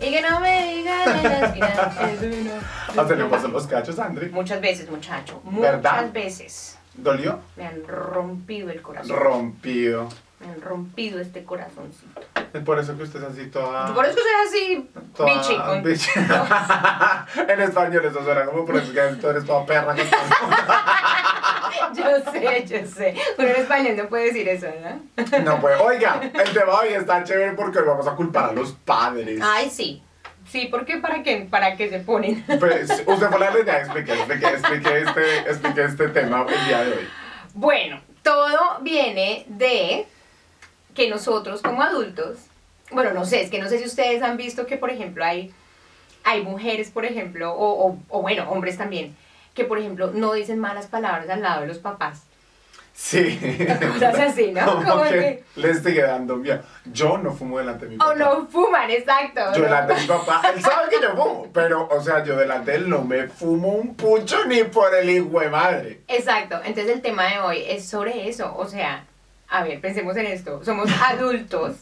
Y que no me digan en la esquina, es uno. ¿A usted le pasó los cachos, Andri? Muchas veces, muchacho. Muchas ¿Verdad? veces. ¿Dolió? Me han rompido el corazón. Rompido. me han rompido este corazoncito. Es por eso que usted es así toda... Por eso soy así, toda bichi. con- bichi. en español eso suena como por eso que tú eres toda perra. con Yo sé, yo sé. Uno en español no puede decir eso, ¿no? No, pues, oiga, el tema hoy está chévere porque hoy vamos a culpar a los padres. Ay, sí. Sí, ¿por qué? ¿Para qué? ¿Para qué se ponen? Pues, usted fue la idea, explique, explique, explique este, explique este tema el día de hoy. Bueno, todo viene de que nosotros como adultos, bueno, no sé, es que no sé si ustedes han visto que, por ejemplo, hay, hay mujeres, por ejemplo, o, o, o bueno, hombres también, que, por ejemplo, no dicen malas palabras al lado de los papás. Sí. Cosas así, ¿no? Como Como que que- le sigue dando miedo. Yo no fumo delante de mi papá. O no fuman, exacto. Yo ¿no? delante de mi papá, él sabe que yo fumo, pero, o sea, yo delante de él no me fumo un pucho ni por el hijo de madre. Exacto, entonces el tema de hoy es sobre eso, o sea, a ver, pensemos en esto, somos adultos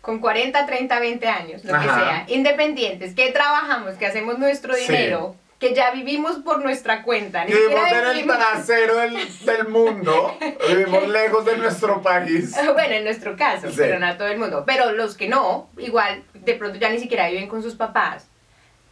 con 40, 30, 20 años, lo que sea, independientes, que trabajamos, que hacemos nuestro Sí. Que ya vivimos por nuestra cuenta, ni Vivimos en el vivimos- trasero del, del mundo, vivimos lejos de nuestro país. Bueno, en nuestro caso, Sí. pero no a todo el mundo. Pero los que no, igual, de pronto ya ni siquiera viven con sus papás.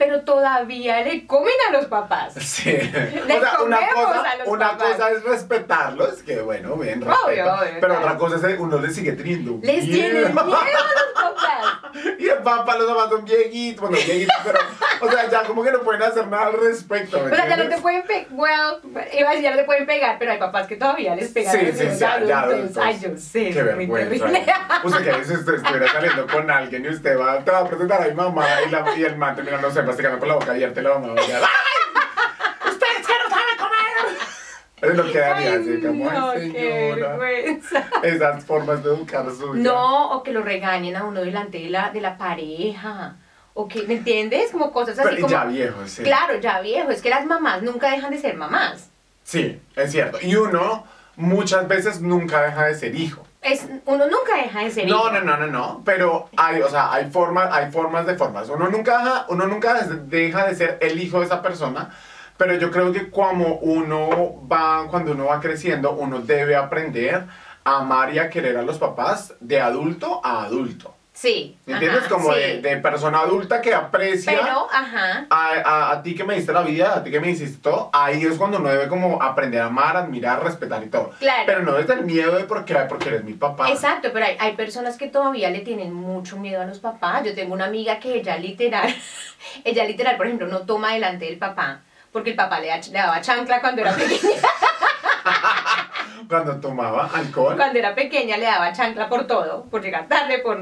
Pero todavía le comen a los papás. Sí. Le O sea, una, cosa, a los una papás. cosa es respetarlos, que bueno, bien, Obvio, respeto, obvio, pero claro. otra cosa es que uno le sigue teniendo Les tienen miedo a los papás. Y el papá, los papás son viejitos, bueno, viejitos, pero, o sea, ya como que no pueden hacer nada al respecto, ¿me O sea, ya no te pueden pegar, well, iba a decir, ya no te pueden pegar, pero hay papás que todavía les pegan Sí, a sí, sí, ya adultos. adultos. Ay, yo sé, Qué vergüenza. Usted que si usted estuviera saliendo con alguien y usted va, te va a presentar a mi mamá y, la, y el man termina, no sé, masticando con la boca abierta y la mamá a decir, ¡ay! ¡Ustedes que no saben comer! Es lo que haría, así como, no, ¡ay, señora! Esas formas de educar suyas. No, o que lo regañen a uno delante de la, de la pareja. O que, ¿me entiendes? Como cosas así Pero como... ya viejo, sí. Claro, ya viejo. Es que las mamás nunca dejan de ser mamás. Sí, es cierto. Y uno muchas veces nunca deja de ser hijo. Es, uno nunca deja de ser No, hijo. no, no, no, no, pero hay, o sea, hay formas, hay formas de formas. Uno nunca, deja, uno nunca deja de ser el hijo de esa persona, pero yo creo que como uno va, cuando uno va creciendo, uno debe aprender a amar y a querer a los papás de adulto a adulto. Sí. ¿Me entiendes? ajá, como sí. de, de persona adulta que aprecia Pero, ajá. a, a, a ti que me diste la vida, a ti que me hiciste todo, ahí es cuando uno debe como aprender a amar, admirar, respetar y todo. Claro. Pero no desde el miedo de porque, porque eres mi papá. Exacto, pero hay, hay personas que todavía le tienen mucho miedo a los papás. Yo tengo una amiga que ella literal, ella literal, por ejemplo, no toma delante del papá, porque el papá le, le daba chancla cuando era pequeña. Cuando tomaba alcohol. cuando era pequeña le daba chancla por todo, por llegar tarde, por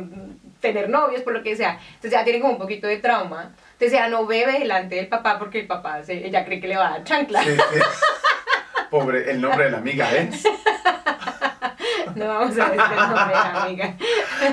tener novios, por lo que sea. Entonces ya tiene como un poquito de trauma. Entonces ella no bebe delante del papá porque el papá, se, ella cree que le va a dar chancla. Sí. Pobre, el nombre de la amiga es. No vamos a decir el nombre de la amiga.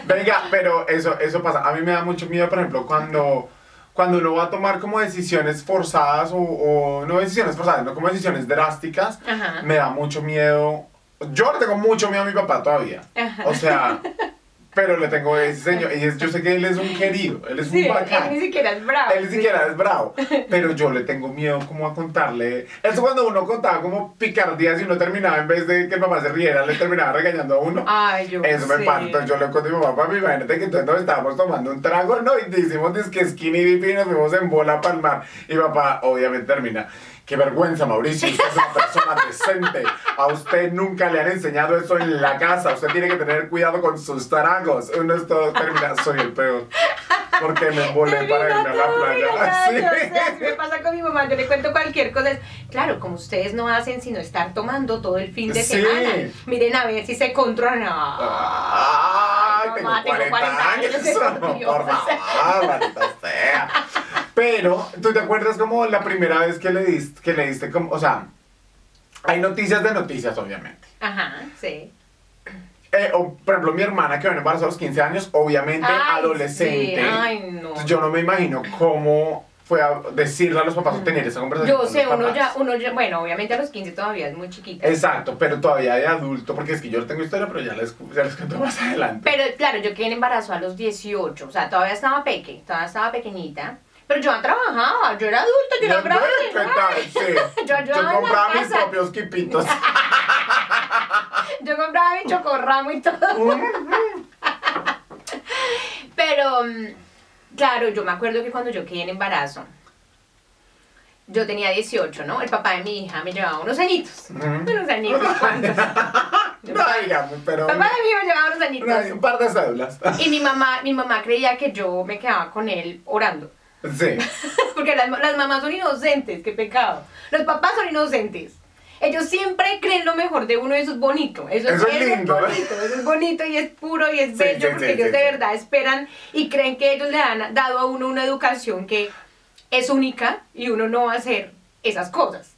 Venga, pero eso, eso pasa. A mí me da mucho miedo, por ejemplo, cuando, cuando uno va a tomar como decisiones forzadas o, o no decisiones forzadas, no como decisiones drásticas, Ajá. me da mucho miedo. Yo le tengo mucho miedo a mi papá todavía. Ajá. O sea, pero le tengo ese señor. Y es- yo sé que él es un querido, él es Sí, un él bacán. ni siquiera es bravo. Él ni siquiera es bravo, pero yo le tengo miedo como a contarle. Eso cuando uno contaba como picardías y uno terminaba en vez de que el papá se riera, le terminaba regañando a uno. Ay, yo Eso me pasa. Entonces yo le conté a mi papá, papi, imagínate que entonces nos estábamos tomando un trago, ¿no? Y hicimos disque skinny dip y nos fuimos en bola para el mar. Y papá, obviamente, termina. Qué vergüenza, Mauricio. Usted es una persona decente. A usted nunca le han enseñado eso en la casa. Usted tiene que tener cuidado con sus tragos. Uno es todo termina. Soy el peor. Porque me embolé para irme a la playa. Ay, Sí. o sea, así me pasa con mi mamá, yo le cuento cualquier cosa. Claro, como ustedes no hacen sino estar tomando todo el fin de Sí. semana. Miren a ver si se controlan. Ay, tengo Mamá, tengo 40 40 años. años, por favor, maldita sea. Pero, ¿tú te acuerdas como la primera vez que le diste, que le diste como, o sea, hay noticias de noticias, obviamente. Ajá, sí. Eh, o, por ejemplo, mi hermana que viene embarazada a los 15 años, obviamente Ay, adolescente. sí, Ay, no. Yo no me imagino cómo fue a decirle a los papás o tener esa conversación. Yo con sé, los uno papás. ya, uno ya, bueno, obviamente a los 15 todavía es muy chiquita. Exacto, pero todavía de adulto, porque es que yo tengo historia, pero ya les, ya les cuento más adelante. Pero claro, yo quedé en embarazo a los 18, o sea, todavía estaba peque, todavía estaba pequeñita. Pero yo trabajaba, yo era adulta, yo era ¿Qué grande. tal? Sí. Yo compraba mis propios quipitos. Yo compraba mi chocorramo y todo. Pero, mm, claro, yo me acuerdo que cuando yo quedé en embarazo, yo tenía 18, ¿no? El papá de mi hija me llevaba unos añitos. Unos añitos, ¿cuántos? no, digamos, pero... Papá de mi hija me llevaba unos añitos. una- un par de cédulas. Y mi mamá, mi mamá creía que yo me quedaba con él orando. Sí. Porque las, las mamás son inocentes, qué pecado. Los papás son inocentes. Ellos siempre creen lo mejor de uno y eso es bonito. Eso, Eso es lindo. bonito, eso es bonito y es puro y es bello sí, porque sí, ellos de verdad esperan y creen que ellos le han dado a uno una educación que es única y uno no va a hacer esas cosas.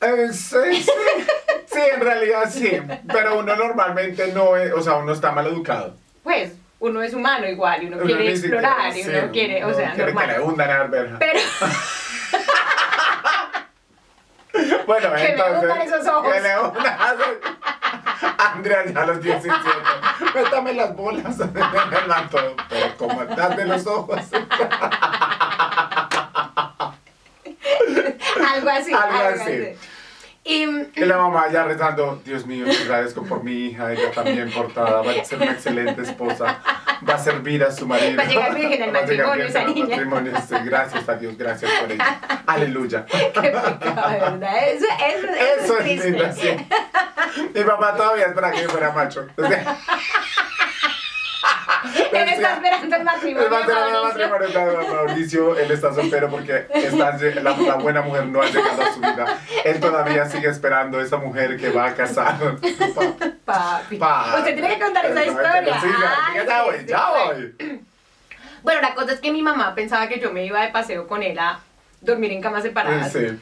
Eh, sí, sí. Sí, en realidad sí. Pero uno normalmente no es, o sea, uno está mal educado. Pues uno es humano igual y uno, Uno quiere explorar y sí, uno quiere, o uno sea, quiere que le normal. hundan a verja. Pero Bueno, Que me entonces. hundan esos ojos. Que le hundan. Andrea ya a los 17. Métame las bolas en el manto. Pero como estás de los ojos. algo así. Algo así. Y, Y la mamá ya rezando, Dios mío, te agradezco por mi hija, ella también portada, va a ser una excelente esposa, va a servir a su marido. Va a llegar virgen al matrimonio esa niña. matrimonio, gracias a Dios, gracias por ella. Aleluya. Qué pecado, verdad. Eso, eso, eso, Eso es es triste. lindo, sí. Mi papá todavía espera que yo fuera macho. está esperando el matrimonio. Él va a tener el matrimonio Mauricio, él está soltero porque está, la, la buena mujer no ha llegado a su vida. Él todavía sigue esperando a esa mujer que va a casar. Papi. Pa- Usted tiene que contar esa historia. Sí, Ay, ya, voy, sí, ya voy. Bueno, la cosa es que mi mamá pensaba que yo me iba de paseo con él a dormir en camas separadas. Sí.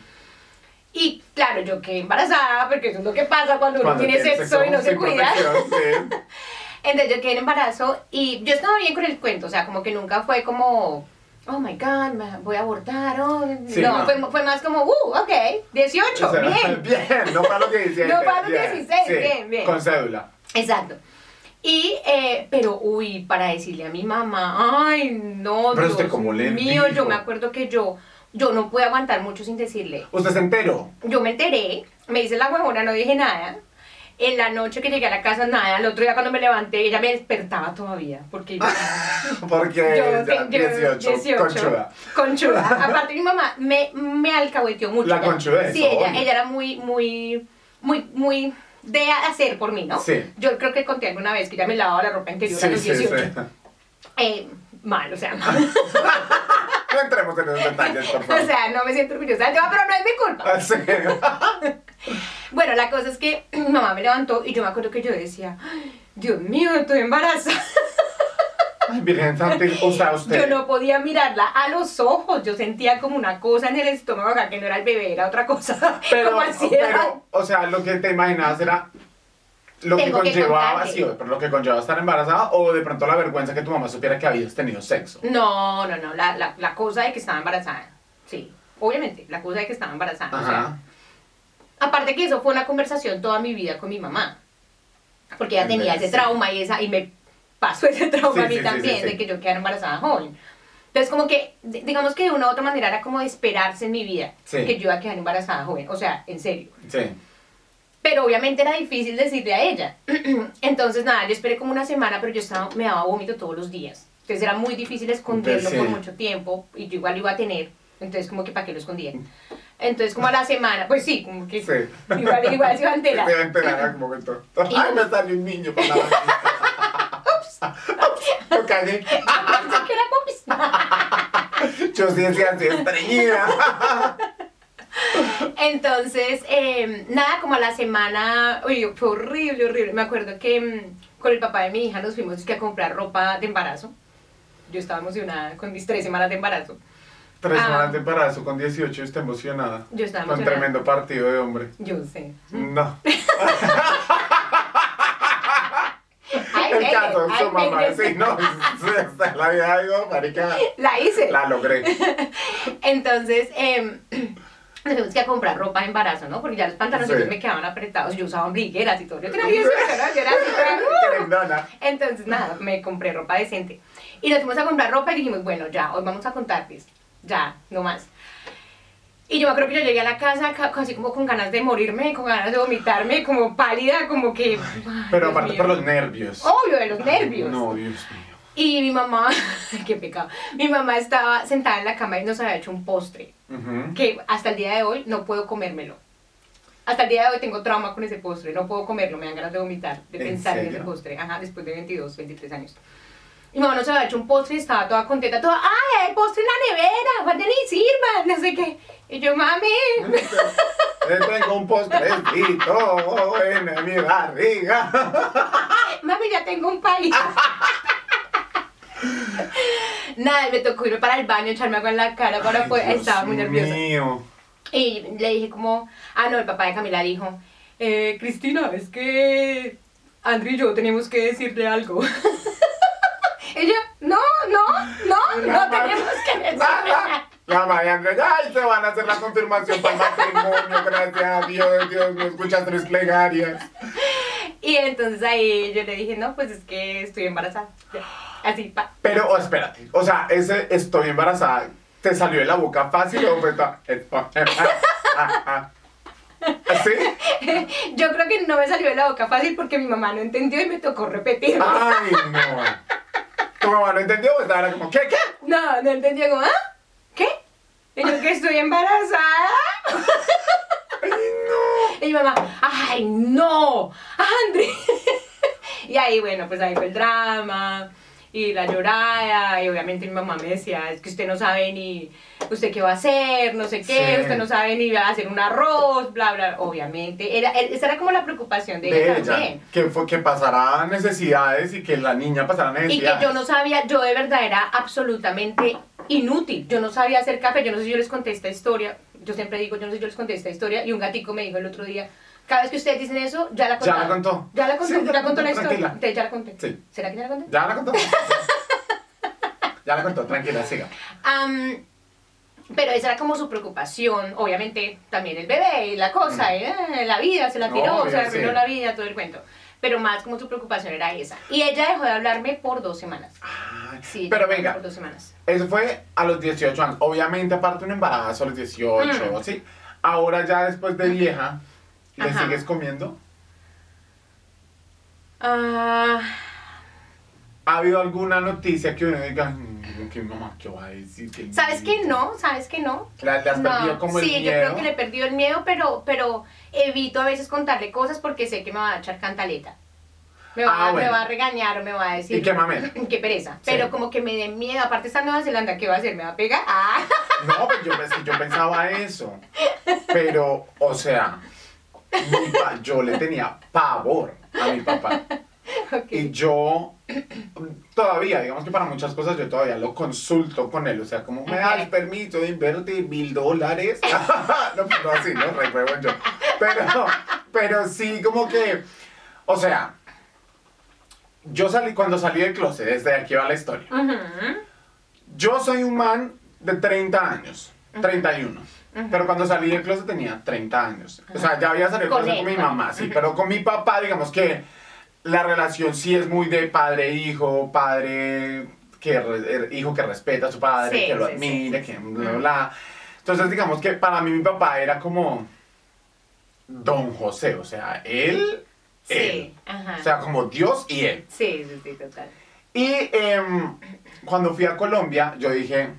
Y claro, yo quedé embarazada, porque eso es lo que pasa cuando, uno Cuando tiene tiene sexo, y no se cuida. Entonces yo quedé en embarazo y yo estaba bien con el cuento, o sea, como que nunca fue como, oh my god, me voy a abortar, oh. Sí, no, no. Fue, fue más como, uh, ok, 18, O sea, bien. Bien, no para los 17. No para los bien, 16, sí, bien, bien. Con cédula. Exacto. Y, eh, pero, uy, para decirle a mi mamá, ay, no, Pero Dios usted, ¿cómo le mío, dijo? yo me acuerdo que yo, yo no pude aguantar mucho sin decirle. Usted se enteró. Yo me enteré, me hice la huevona, no dije nada. En la noche que llegué a la casa, nada. El otro día cuando me levanté, ella me despertaba todavía. Porque yo, Porque yo, ya, te- yo- 18, 18, conchuda. Conchuda. Aparte, mi mamá me, me alcahueteó mucho. La conchudez, Sí, ella, obvio. ella era muy, muy, muy, muy de hacer por mí, ¿no? Sí. Yo creo que conté alguna vez que ella me lavaba la ropa interior a Sí, los sí, sí. 18. Eh, mal, o sea, mal. No entremos en esos detalles, por favor. o sea, no me siento orgullosa del tema, pero no es mi culpa. Ah. Bueno, la cosa es que mi mamá me levantó y yo me acuerdo que yo decía, "Ay, Dios mío, estoy embarazada. Ay, Virgen Santa, o sea, usted. Yo no podía mirarla a los ojos, yo sentía como una cosa en el estómago acá que no era el bebé, era otra cosa, Pero, como pero, o sea, lo que te imaginabas era lo que Tengo que conllevaba, contarte. sí, pero lo que conllevaba estar embarazada o de pronto la vergüenza que tu mamá supiera que habías tenido sexo. No, no, no, la, la, la cosa de que estaba embarazada, sí, obviamente, la cosa de que estaba embarazada, o sea, Ajá. aparte que eso fue una conversación toda mi vida con mi mamá, porque ella En tenía ese trauma y, esa, y me pasó ese trauma Sí, a mí sí, también, de que yo quedara embarazada joven. Entonces, como que, di- digamos que de una u otra manera era como de esperarse en mi vida que yo iba a quedar embarazada joven, o sea, en serio. Sí. Pero obviamente era difícil decirle a ella. Entonces, nada, yo esperé como una semana, pero yo estaba, me daba vómito todos los días. Entonces era muy difícil esconderlo Sí. por mucho tiempo y yo igual lo iba a tener. Entonces, como que para qué lo escondía. Entonces, como a la semana, pues sí, como que Sí. igual, igual se iba a enterar. Se iba a enterar en algún momento. Ay, me salió un niño con la. Ups. Lo cagué. Pensé que era popis. Yo sí decía así, estreñida. Entonces, eh, nada, como a la semana, uy, fue horrible, horrible. Me acuerdo que mm, con el papá de mi hija nos fuimos que a comprar ropa de embarazo. Yo estaba emocionada con mis tres semanas de embarazo. Tres Ah. semanas de embarazo con 18 está emocionada. Yo estaba Con emocionada. tremendo partido de hombre. Yo sé. No. El caso su mamá. Sí, no. La vida digo, marica, La hice. la logré. Entonces, em, nos fuimos que a comprar ropa de embarazo, ¿no? Porque ya los pantalones Sí. me quedaban apretados. Yo usaba ombligueras y todo. Yo tenía 18, ¿no? Yo era así, ¡uh! Entonces, nada, me compré ropa decente. Y nos fuimos a comprar ropa y dijimos, bueno, ya, hoy vamos a contarles. Ya, no más. Y yo me acuerdo que yo llegué a la casa ca- casi como con ganas de morirme, con ganas de vomitarme, como pálida, como que... ay, Pero Dios aparte mío. por los nervios. Obvio, de los nervios. No, Dios mío. Y mi mamá, qué pecado, mi mamá estaba sentada en la cama y nos había hecho un postre, que hasta el día de hoy no puedo comérmelo. Hasta el día de hoy tengo trauma con ese postre, no puedo comerlo, me dan ganas de vomitar, de ¿En pensar en ese postre, ajá, después de 22, 23 años. Mi mamá nos había hecho un postre y estaba toda contenta, toda, ¡ay, hay postre en la nevera! ¡Vayan y sirvan! No sé qué. Y yo, mami, Tengo un postrecito en mi barriga. mami, ya tengo un país. Nada, me tocó irme para el baño, echarme agua en la cara para poder... Dios Estaba muy nerviosa. mío. Y le dije como, ah, no, el papá de Camila dijo, eh, Cristina, es que Andrew y yo tenemos que decirle algo. y yo, no, no, no, no tenemos que decirle Nada. La María ay, se van a hacer la confirmación para el matrimonio, gracias a Dios, Dios me escucha tres plegarias. Y entonces ahí yo le dije, no, pues es que estoy embarazada. Ya, Así, pa. Pero, oh, espérate, o sea, ese estoy embarazada, ¿te salió de la boca fácil o fue ah, ah, ah? ¿Sí? Yo creo que no me salió de la boca fácil porque mi mamá no entendió y me tocó repetirlo. Ay, no. ¿Tu mamá no entendió? Estaba como, ¿qué, qué? No, no entendió como, ¿ah? ¿Qué? Y yo que estoy embarazada. Ay, no. Y mi mamá, ¡ay, no! ¡André! y ahí, bueno, pues ahí fue el drama y la llorada. Y obviamente mi mamá me decía, es que usted no sabe ni usted qué va a hacer, no sé qué, Sí. usted no sabe ni va a hacer un arroz, bla, bla. Obviamente, era, esa era como la preocupación de, De ella ella, también. que, fue, que pasará necesidades y que la niña pasará Y que necesidades. yo no sabía, yo de verdad era absolutamente inútil. Yo no sabía hacer café, yo no sé si yo les conté esta historia. Yo siempre digo, yo no sé si yo les conté esta historia. Y un gatico me dijo el otro día, cada vez que ustedes dicen eso, ya la Ya la contó. Ya la contó, Sí, ya contó la historia. Entonces, ya la conté. Sí. ¿Será que ya la conté? Ya la contó. ya la contó, tranquila, siga. Am, pero esa era como su preocupación. Obviamente también el bebé y la cosa, eh, la vida, se la tiró, Obvio, se la arruinó sí. la vida, todo el cuento. Pero más como su preocupación era esa. Y ella dejó de hablarme por dos semanas. Ay, Sí, pero de venga, Por dos semanas. eso fue a los 18 años. Obviamente, aparte un embarazo a los 18, Mm. ¿sí? Ahora ya después de vieja, ¿le Ajá. sigues comiendo? Ah... ¿Ha habido alguna noticia que uno diga, "Mm, que mamá, qué va a decir? Que ¿Sabes que no? ¿Sabes que no? ¿Le, le has No, perdido como el sí, miedo? yo creo que le he perdido el miedo, pero, pero evito a veces contarle cosas porque sé que me va a echar cantaleta. Me va, Ah, me bueno. va a regañar o me va a decir... ¿Y qué mamera? Qué pereza. Sí. Pero como que me dé miedo. Aparte está en Nueva Zelanda, ¿qué va a hacer? ¿Me va a pegar? Ah. No, pues yo pensaba eso. Pero, o sea, mi pa- yo le tenía pavor a mi papá. Y yo todavía, digamos que para muchas cosas yo todavía lo consulto con él. O sea, como me das Ok. permiso de invertir mil dólares. no, pues no así, ¿no? Recuerdo yo. Pero, pero sí, como que, o sea, yo salí, cuando salí del closet, desde aquí va la historia. Yo soy un man de 30 años, 31. Pero cuando salí del closet tenía 30 años. O sea, ya había salido del closet con mi con- mamá, sí. Pero con mi papá, digamos que la relación sí es muy de padre-hijo, padre que re- er- hijo que respeta a su padre, Sí, que lo sí, sí, que bla, bla, bla. Entonces, digamos que para mí mi papá era como Don José, o sea, él, él. Sí, ajá. O sea, como Dios y él. sí, sí, sí, total. Y em, cuando fui a Colombia, yo dije,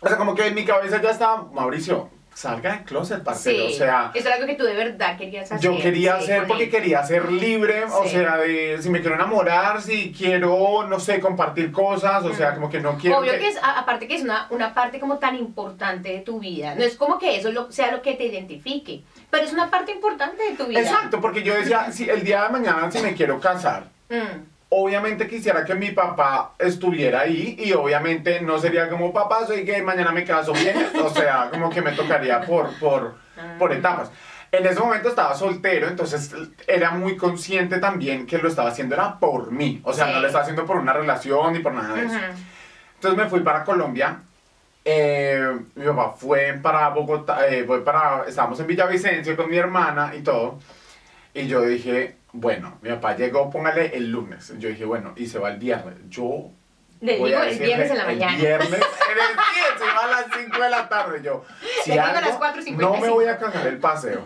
o sea, como que en mi cabeza ya estaba, Mauricio, salga del closet, parcero. Sí, O sea, eso era algo que tú de verdad querías hacer. yo quería sí, hacer porque él. quería ser libre, o sea, de si me quiero enamorar, si quiero, no sé, compartir cosas, o sea, como que no quiero. Obvio que es, aparte que es una, una parte como tan importante de tu vida. No es como que eso lo- sea lo que te identifique, pero es una parte importante de tu vida. Exacto, porque yo decía, si el día de mañana si me quiero casar, Mm, obviamente quisiera que mi papá estuviera ahí y obviamente no sería como papá, soy gay, mañana me caso bien, o sea, como que me tocaría por, por, por etapas. En ese momento estaba soltero, entonces era muy consciente también que lo estaba haciendo era por mí, o sea, Sí. no lo estaba haciendo por una relación ni por nada de eso. Entonces me fui para Colombia. eh, mi papá fue para Bogotá, eh, fue para, estábamos en Villavicencio con mi hermana y todo. Y yo dije, bueno, mi papá llegó, póngale el lunes. Yo dije, bueno, y se va el viernes. Yo Le digo el viernes en la mañana. El viernes, en el día, se va a las 5 de la tarde. Yo, si Le digo a algo, las 4:55. no me voy a cagar el paseo.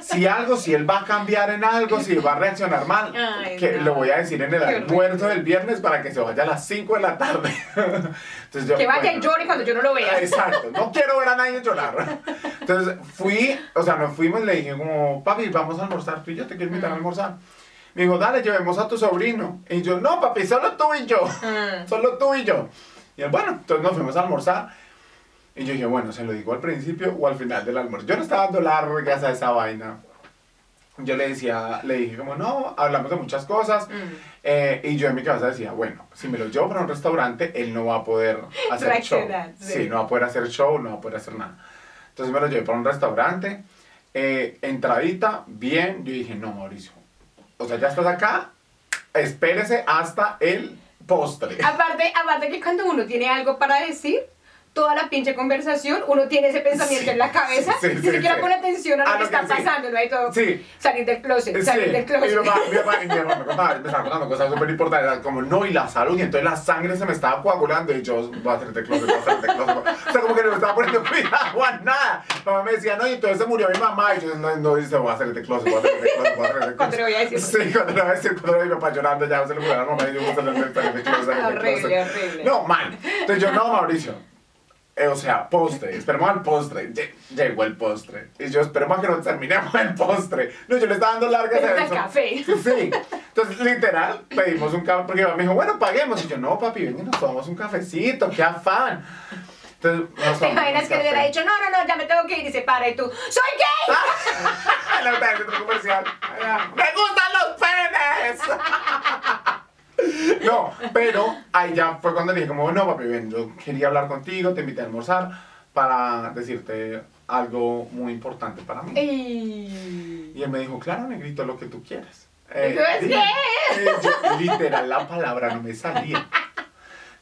Si algo, si él va a cambiar en algo, si va a reaccionar mal, Ay, que no. lo voy a decir en el almuerzo del viernes para que se vaya a las 5 de la tarde. Entonces yo, Que vaya y bueno, llore cuando yo no lo vea. Exacto, no quiero ver a nadie llorar. Entonces fui, o sea, nos fuimos y le dije como, papi, vamos a almorzar, tú y yo te quiero invitar a almorzar. Me dijo, dale, llevemos a tu sobrino. Y yo, no, papi, solo tú y yo. Mm. Solo tú y yo. Y él, bueno, entonces nos fuimos a almorzar. Y yo dije, bueno, ¿se lo digo al principio o al final del almuerzo? Yo no estaba dando largas a esa vaina. Yo le decía, le dije como, no, hablamos de muchas cosas. Mm. Eh, y yo en mi cabeza decía, bueno, si me lo llevo para un restaurante, él no va a poder hacer show. Sí. Sí, no va a poder hacer show, no va a poder hacer nada. Entonces me lo llevé para un restaurante. eh, entradita, bien. Yo dije, no, Mauricio. O sea, ya estás acá, espérese hasta el postre. Aparte, aparte que cuando uno tiene algo para decir, toda la pinche conversación, uno tiene ese pensamiento Sí. en la cabeza, Sí, ni sí, siquiera sí. pone atención a lo A que lo está que pasando, no hay todo. Sí. Salir del closet, salir del y closet. mi me contaba, me estaba contando cosas súper importantes, como no, y la salud, y entonces la sangre se me estaba coagulando, y yo, voy a closet, voy a de closet, o sea, como que no me estaba poniendo cuidado a nada, mi mamá me decía, no, y entonces se murió mi mamá, y yo, no, no, dice, voy a closet, voy a hacer de closet, voy a hacer de closet. Cuando le voy a decir. Sí, cuando le voy a decir, cuando le voy a mi papá llorando, ya se le murió a la mamá, y yo, voy a hacer de closet, de closet. Horrible, horrible. No, mal, entonces yo, no, Mauricio, eh, o sea, postre, esperemos al postre. Lle- Llegó el postre. Y yo esperemos a que nos terminemos el postre. No, yo le estaba dando largas a eso. el café. Sí. Entonces, literal, pedimos un café. Porque me dijo, bueno, paguemos. Y yo, no, papi, ven y nos tomamos un cafecito. Qué afán. Entonces, nos ¿Te imaginas que le hubiera dicho, no, no, no, ya me tengo que ir y se para y tú, ¡soy gay! La otra del centro comercial. Allá, ¡Me gustan los penes! No, pero ahí ya fue cuando le dije como, no, papi, ven, yo quería hablar contigo, te invité a almorzar para decirte algo muy importante para mí. Y... Y él me dijo, claro, negrito, lo que tú quieras. ¿Y tú qué? eh, yo, literal, la palabra no me salía.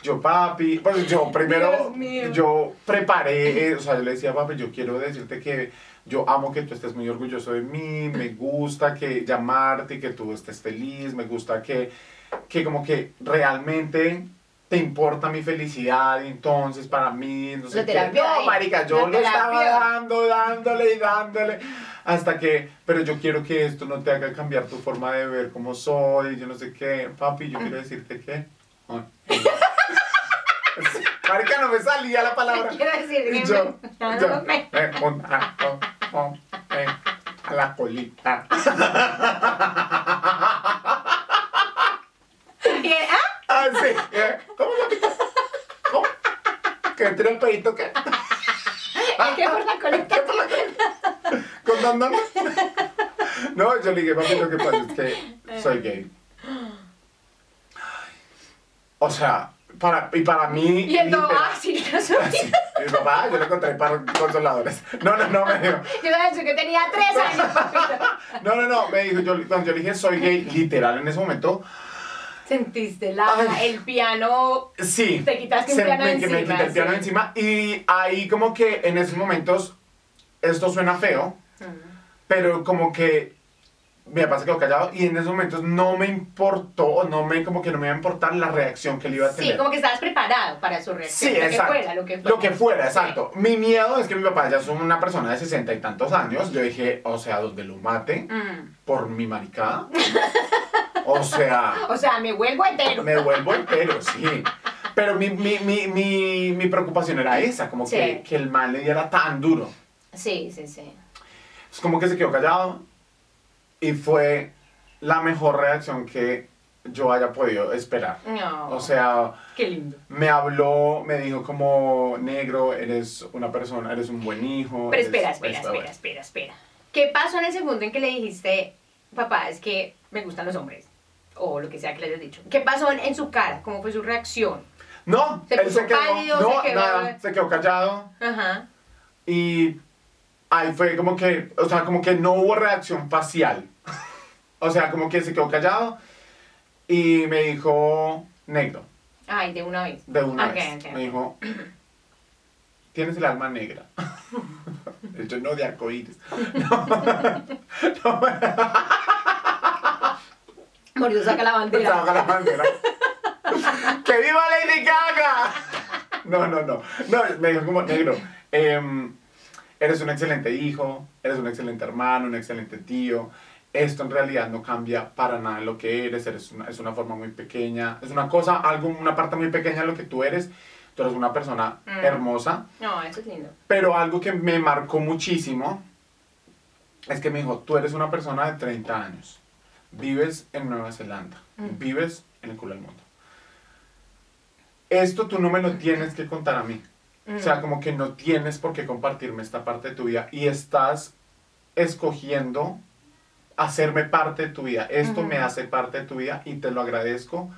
Yo, papi, pues yo primero, yo preparé, eh, o sea, yo le decía, papi, yo quiero decirte que yo amo que tú estés muy orgulloso de mí, me gusta que llamarte y que tú estés feliz, me gusta que, que como que realmente te importa mi felicidad, y entonces para mí, no sé qué. No, ahí. marica, yo lo estaba dando, dándole y dándole, hasta que, pero yo quiero que esto no te haga cambiar tu forma de ver cómo soy, yo no sé qué, papi, yo quiero decirte que... Marica, no me salía la palabra. Quiero decir yo, me- yo, eh, un- ah, oh, oh, eh, a la colita. Y él, ¿ah? Sí. ¿Cómo lo pica? ¿Cómo? ¿Que me tira el pedito qué? ¿Y qué por la colita? ¿Con dandana? No, yo le dije, papi, lo que pasa es que soy gay. O sea, para, y para mí... Y literal- ah, sí, yo no soy. Sí. Mi papá, yo le encontré para consoladores. No, no, no, me dijo. Yo iba a decir que tenía tres años. No, no, no, me dijo, yo, yo le dije soy gay, literal, en ese momento, Sentiste la, Ay. el piano. sí. Te quitaste un se piano me, encima, me quité el piano sí. encima y ahí como que en esos momentos, esto suena feo, pero como que mi papá se quedó callado y en esos momentos no me importó, no me, como que no me iba a importar la reacción que él iba a tener. Sí, como que estabas preparado para su reacción. Sí, lo exacto. que fuera, lo que fuera. Lo que fuera, exacto. Mi miedo es que mi papá ya es una persona de sesenta y tantos años. Yo dije, o sea, donde lo mate Mm. por mi maricada. O sea, O sea, me vuelvo entero. me vuelvo entero, sí. Pero mi, mi, mi, mi, mi preocupación era esa, como Sí. que, que el mal le diera tan duro. Sí, sí, sí. Es como que se quedó callado y fue la mejor reacción que yo haya podido esperar. No. O sea, Qué lindo. me habló, me dijo como, negro, eres una persona, eres un buen hijo. Pero eres- espera, espera, espera, bueno. espera, espera. ¿Qué pasó en el segundo en que le dijiste, papá, es que me gustan los hombres? O lo que sea que le hayas dicho. ¿Qué pasó en, en su cara? ¿Cómo fue su reacción? No, ¿Se él puso se quedó, pálido, no, se quedó- nada, se quedó callado Ajá. y ahí fue como que, o sea, como que no hubo reacción facial. o sea, como que se quedó callado y me dijo negro, Ay, de una vez. de una vez. Me dijo, tienes el alma negra. Yo no de arcoíris. Morido saca la bandera. Saca la bandera. ¡Que viva Lady Gaga! No, no, no. No, me dijo como negro. em, eres un excelente hijo, eres un excelente hermano, un excelente tío. Esto en realidad no cambia para nada lo que eres. eres una, es una forma muy pequeña. Es una cosa, algo, una parte muy pequeña de lo que tú eres. Tú eres una persona Mm. hermosa. No, eso es lindo. Pero algo que me marcó muchísimo es que me dijo, tú eres una persona de 30 años, vives en Nueva Zelanda, Mm. vives en el culo del mundo. Esto tú no me lo tienes que contar a mí. O sea, Mm. como que no tienes por qué compartirme esta parte de tu vida y estás escogiendo hacerme parte de tu vida. Esto me hace parte de tu vida y te lo agradezco.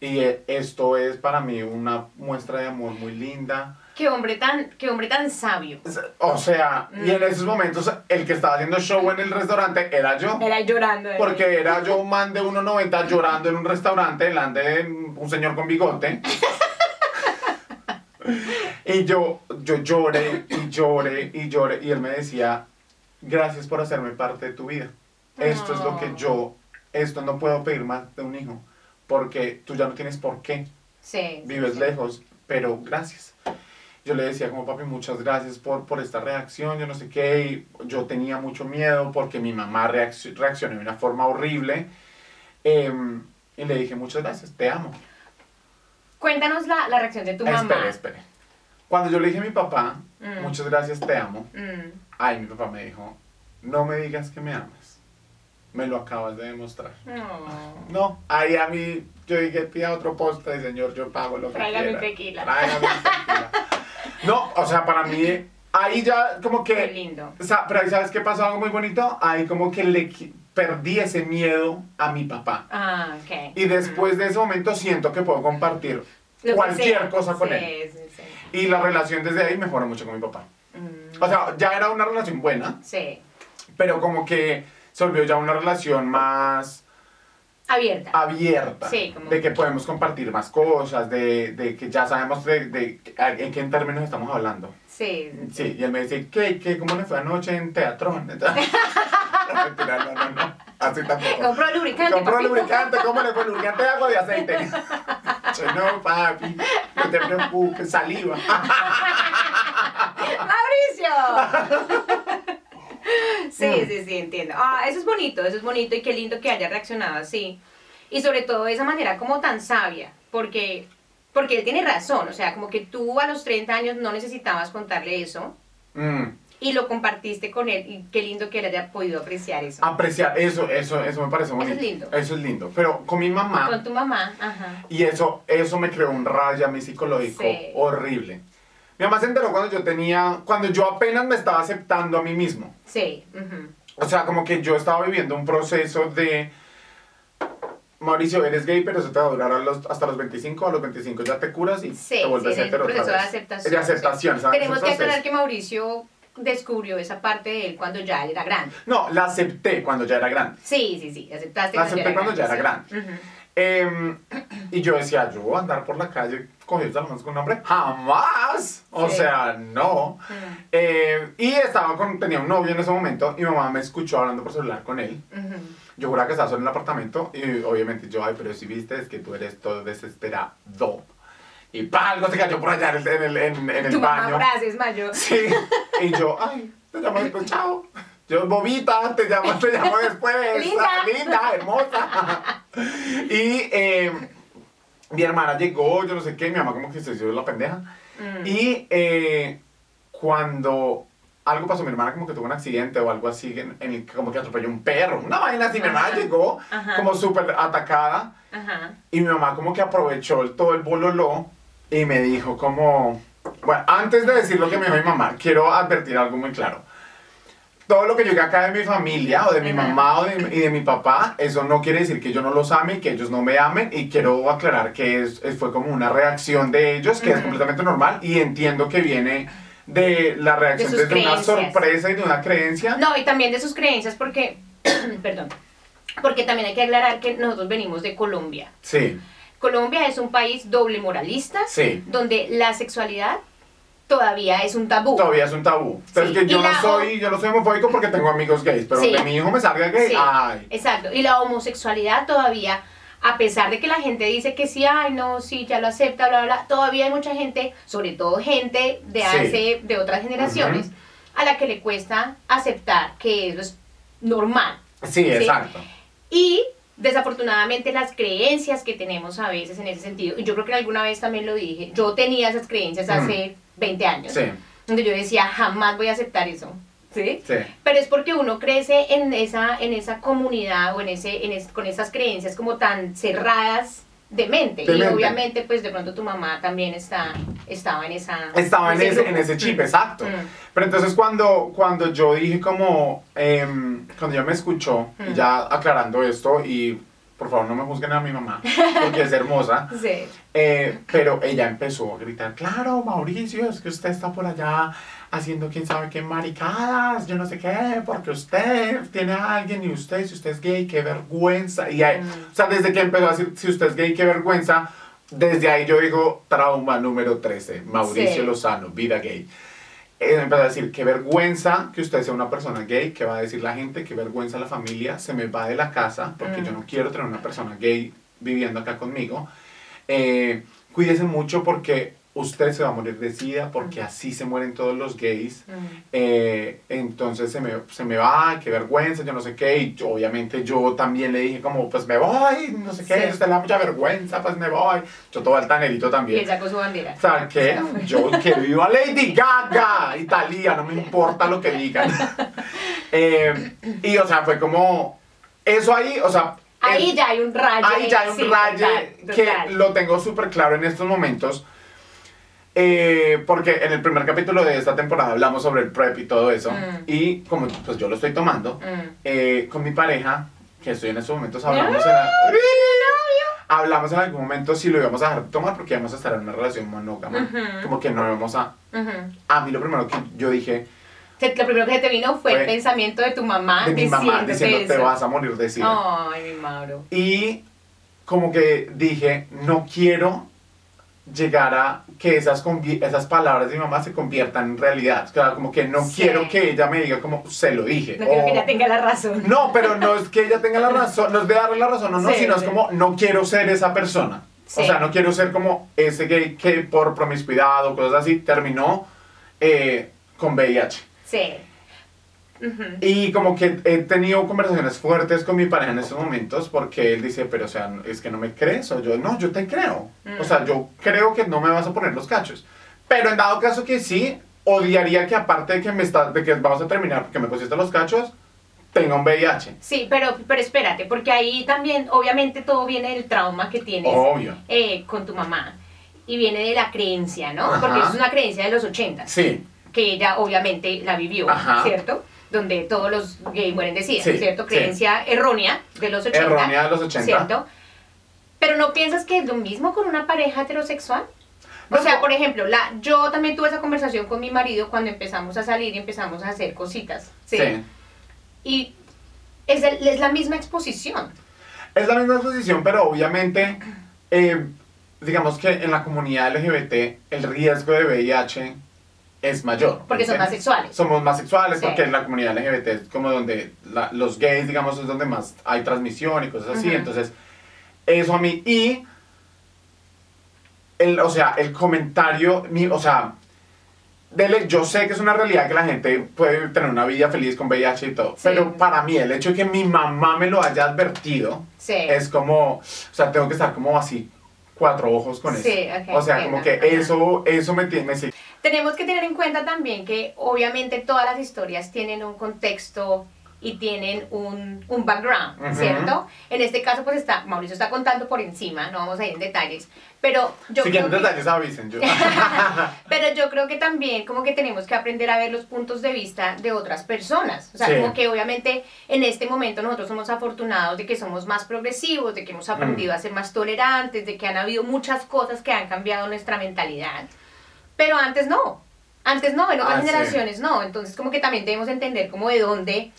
Y eh, esto es para mí una muestra de amor muy linda. Qué hombre tan, qué hombre tan sabio. O sea, y en Mm. esos momentos el que estaba haciendo show en el restaurante era yo. Era llorando. ¿eh? Porque era yo un man de 1.90 llorando en un restaurante delante de un señor con bigote. y yo, yo lloré y lloré y lloré. Y él me decía, gracias por hacerme parte de tu vida. Esto es lo que Oh. yo, esto no puedo pedir más de un hijo. Porque tú ya no tienes por qué Sí. vives sí. lejos, pero gracias. Yo le decía como papi, muchas gracias por, por esta reacción, yo no sé qué, y yo tenía mucho miedo porque mi mamá reacc- reaccionó de una forma horrible, Em, y le dije, muchas gracias, te amo. Cuéntanos la, la reacción de tu mamá. Espere, espere. Cuando yo le dije a mi papá, Mm. muchas gracias, te amo, Mm. ay, mi papá me dijo, no me digas que me amas, me lo acabas de demostrar. No. No, ahí a mí, yo dije, pida otro postre, señor, yo pago lo que Tráigame quiera. un tequila. Tráigame tequila. No, o sea, para mí, ahí ya como Qué que... lindo. O sea, pero ahí sabes qué pasó algo muy bonito, ahí como que le perdí ese miedo a mi papá. Ah, ok. Y después de ese momento siento que puedo compartir Lo cualquier sea. cosa con Sí, él. Sí, sí. Y la relación desde ahí mejoró mucho con mi papá. Mm. O sea, ya era una relación buena, Sí. pero como que se volvió ya una relación más Abierta. abierta. Sí, como- De que podemos compartir más cosas, de, de que ya sabemos de, de en qué términos estamos hablando. Sí. sí. Y él me dice, ¿qué, qué, ¿cómo le fue anoche en teatro? no, no, no, así tampoco. Compró lubricante. Compró papito. lubricante, ¿cómo le fue? Lubricante de agua de aceite. Yo, no, papi, no te preocupes, saliva. ¡Mauricio! sí, Mm. sí, sí, entiendo. Ah, eso es bonito, eso es bonito y qué lindo que haya reaccionado así. Y sobre todo de esa manera como tan sabia, porque, porque él tiene razón, o sea, como que tú a los 30 años no necesitabas contarle eso Mm, y lo compartiste con él y qué lindo que él haya podido apreciar eso. apreciar, eso, eso, eso me parece es bonito. lindo. Eso es lindo. Pero con mi mamá, Con tu mamá, ajá. y eso, eso me creó un rayo a mi psicológico Sí. horrible. Mi mamá se enteró cuando yo tenía, cuando yo apenas me estaba aceptando a mí mismo. Sí. O sea, como que yo estaba viviendo un proceso de... Mauricio, eres gay, pero eso te va a durar a los- hasta los 25. A los 25 ya te curas y Sí, te vuelves sí, hetero otra proceso de aceptación. De aceptación. Tenemos que aclarar que Mauricio descubrió esa parte de él cuando ya él era grande. No, la acepté cuando ya era grande. Sí, sí, sí, aceptaste La acepté cuando ya era. Ujú. Em, y yo decía, yo voy a andar por la calle cogiendo las manos con un hombre. ¡Jamás! O Sí. sea, no. Eh, y estaba con, tenía un novio en ese momento y mi mamá me escuchó hablando por celular con él. Yo juraba que estaba solo en el apartamento y obviamente yo, ay, pero si viste es que tú eres todo desesperado. Y pa, algo se cayó por allá en el, en el, en- en el Tu mamá baño. gracias, Mayo. Sí. Y yo, ay, te llamo después, chao. Yo, bobita, te llamo, te llamo después. Linda. Linda, hermosa. Y eh, mi hermana llegó, yo no sé qué, mi mamá como que se hizo la pendeja. Mm. Y eh, cuando algo pasó, mi hermana como que tuvo un accidente o algo así, en, en el como que atropelló un perro, una vaina así, mi hermana llegó Ajá. como súper atacada Ajá. y mi mamá como que aprovechó el- todo el bololó y me dijo como... Bueno, antes de decir lo que me dijo mi mamá, quiero advertir algo muy claro. Todo lo que llegue acá de mi familia o de mi mamá o de, y de mi papá, eso no quiere decir que yo no los ame y que ellos no me amen. Y quiero aclarar que es, es- fue como una reacción de ellos, que es completamente normal. Y entiendo que viene de la reacción sus desde una sorpresa y de una creencia. No, y también de sus creencias porque, perdón, porque también hay que aclarar que nosotros venimos de Colombia. Sí, Colombia es un país doble moralista, sí. donde la sexualidad todavía es un tabú. Todavía es un tabú. Pero Sí, es que yo no soy, yo no soy homofóbico porque tengo amigos gays, pero Sí. que mi hijo me salga gay, Sí, ay. Exacto. Y la homosexualidad todavía, a pesar de que la gente dice que sí, ay, no, sí, ya lo acepta, bla, bla, bla, todavía hay mucha gente, sobre todo gente de hace, de otras generaciones, a la que le cuesta aceptar que eso es normal. Sí, exacto. Y desafortunadamente las creencias que tenemos a veces en ese sentido, y yo creo que alguna vez también lo dije, yo tenía esas creencias Mm. hace 20 años, Sí, donde yo decía, jamás voy a aceptar eso. ¿Sí? sí. Pero es porque uno crece en esa, en esa comunidad o en ese, en es- con esas creencias como tan cerradas de mente. De y mente. obviamente, pues de pronto tu mamá también está, estaba en esa. Estaba en ese, en ese chip, Mm. exacto. Mm. Pero entonces cuando, cuando yo dije como, em, cuando ella me escuchó, y Mm. ya aclarando esto, y por favor no me juzguen a mi mamá, porque es hermosa, Sí. eh, pero ella empezó a gritar, claro, Mauricio, es que usted está por allá haciendo quién sabe qué maricadas, yo no sé qué, porque usted tiene a alguien y usted, si usted es gay, qué vergüenza. Y ahí, Mm. o sea, desde que empezó a decir, si usted es gay, qué vergüenza, desde ahí yo digo, trauma número 13, Mauricio Sí. Lozano, vida gay. Eh, empezó a decir, qué vergüenza que usted sea una persona gay, qué va a decir la gente, qué vergüenza la familia, se me va de la casa porque Mm. yo no quiero tener una persona gay viviendo acá conmigo. Eh, cuídese mucho porque usted se va a morir de sida, porque así se mueren todos los gays. Mm. Eh, entonces se me, se me va, qué vergüenza, yo no sé qué. Y yo, obviamente yo también le dije como, pues me voy, no sé qué, Sí. usted le da mucha vergüenza, pues me voy. Yo todo altanerito Y también. él sacó su bandera. O sea, que yo que viva Lady Gaga, Italia, no me importa lo que digan. Eh, y o sea, fue como, eso ahí, o sea... Ahí el- ya hay un rayo. Ahí ya hay un sí, total, que lo tengo súper claro en estos momentos. Eh, porque en el primer capítulo de esta temporada hablamos sobre el prep y todo eso. Mm. Y como pues yo lo estoy tomando, Mm. eh, con mi pareja, que estoy en estos momentos, ¡Ay, hablamos en, hablamos en algún momento si lo íbamos a dejar de tomar porque íbamos a estar en una relación monógama. Ujú. Como que no íbamos a... A mí lo primero que yo dije Se- Lo primero que te vino fue, Fue el pensamiento de tu mamá de mi mamá diciendo te vas a morir de sida. Ay, mi Mauro. Y como que dije, no quiero llegar a que esas, esas palabras de mi mamá se conviertan en realidad. Como que no Sí. quiero que ella me diga como se lo dije. No quiero o- que ella tenga la razón. No, pero no es que ella tenga la razón, no es de darle la razón no, Sí, sino es como no quiero ser esa persona. O sea, no quiero ser como ese gay que por promiscuidad o cosas así terminó eh, con VIH. Sí. Ujú. Y como que he tenido conversaciones fuertes con mi pareja en estos momentos porque él dice, pero o sea, es que no me crees. O yo, no, yo te creo. O sea, yo creo que no me vas a poner los cachos. Pero en dado caso que sí, odiaría que aparte de que, me está, de que vamos a terminar porque me pusiste los cachos, tenga un VIH. Sí, pero, pero espérate, porque ahí también, obviamente, todo viene del trauma que tienes Obvio. eh, con tu mamá. Y viene de la creencia, ¿no? Ajá. Porque es una creencia de los 80, Sí, que ella obviamente la vivió, Ajá. ¿cierto? Donde todos los gays mueren de sida, Sí, ¿cierto? sí. Creencia errónea de los 80. errónea de los 80. ¿Cierto? Pero ¿no piensas que es lo mismo con una pareja heterosexual? O No, sea, por ejemplo, la, yo también tuve esa conversación con mi marido cuando empezamos a salir y empezamos a hacer cositas. ¿sí? Sí. Y es, el- es la misma exposición. Es la misma exposición, pero obviamente, eh, digamos que en la comunidad LGBT el riesgo de VIH es mayor. Porque son más sexuales. Somos más sexuales Sí. porque en la comunidad LGBT es como donde la- los gays, digamos, es donde más hay transmisión y cosas así. Entonces, eso a mí. Y, el, o sea, el comentario, mi, o sea, dele- yo sé que es una realidad que la gente puede tener una vida feliz con VIH y todo, Sí. pero para mí el hecho de que mi mamá me lo haya advertido Sí. es como, o sea, tengo que estar como así, cuatro ojos con Sí, eso. ok, o sea, como que eso, eso me tiene, sigue Tenemos que tener en cuenta también que obviamente todas las historias tienen un contexto y tienen un, un background, Ujú. ¿cierto? En este caso, pues está, Mauricio está contando por encima, no vamos a ir en detalles, pero yo si creo que- detalles, avisen. Yo. pero yo creo que también como que tenemos que aprender a ver los puntos de vista de otras personas. O sea, Sí. como que obviamente en este momento nosotros somos afortunados de que somos más progresivos, de que hemos aprendido Mm. a ser más tolerantes, de que han habido muchas cosas que han cambiado nuestra mentalidad. Pero antes no. Antes no, en otras Ah, sí. generaciones no. Entonces como que también debemos entender como de dónde